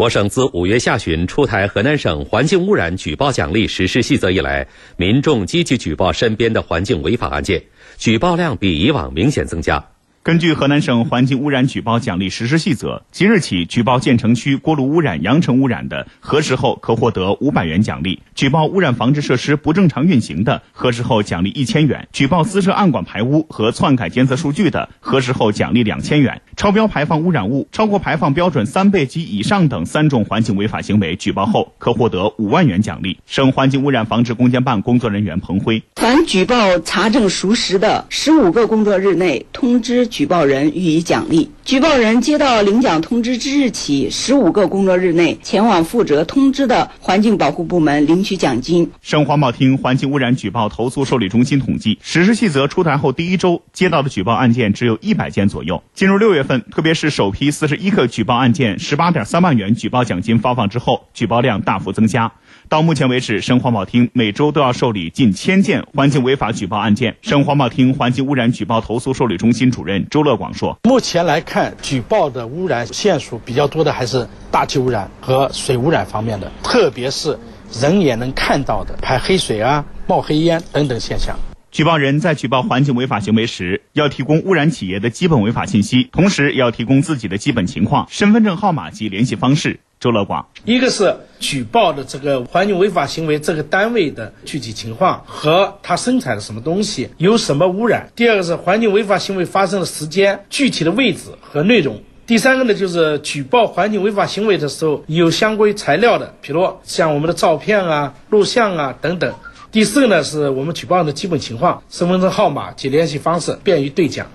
我省自五月下旬出台河南省环境污染举报奖励实施细则以来，民众积极举报身边的环境违法案件，举报量比以往明显增加。根据河南省环境污染举报奖励实施细则，即日起，举报建成区锅炉污染、扬尘污染的，核实后可获得五百元奖励；举报污染防治设施不正常运行的，核实后奖励一千元；举报私设暗管排污和篡改监测数据的，核实后奖励两千元；超标排放污染物、超过排放标准三倍及以上等三种环境违法行为，举报后可获得五万元奖励。省环境污染防治攻坚办工作人员彭辉：凡举报查证属实的，十五个工作日内通知。举报人予以奖励。举报人接到领奖通知之日起十五个工作日内，前往负责通知的环境保护部门领取奖金。省环保厅环境污染举报投诉受理中心统计，实施细则出台后第一周接到的举报案件只有一百件左右。进入六月份，特别是首批四十一个举报案件，十八点三万元举报奖金发放之后，举报量大幅增加。到目前为止，省环保厅每周都要受理近千件环境违法举报案件。省环保厅环境污染举报投诉受理中心主任周乐广说：“目前来看，举报的污染线索比较多的还是大气污染和水污染方面的，特别是人眼能看到的排黑水啊、冒黑烟等等现象。举报人在举报环境违法行为时，要提供污染企业的基本违法信息，同时也要提供自己的基本情况、身份证号码及联系方式。”周乐广，一个是举报的这个环境违法行为，这个单位的具体情况和他生产的什么东西有什么污染；第二个是环境违法行为发生的时间、具体的位置和内容；第三个呢，就是举报环境违法行为的时候有相关材料的，比如像我们的照片啊、录像啊等等；第四个呢，是我们举报人的基本情况、身份证号码及联系方式，便于对讲。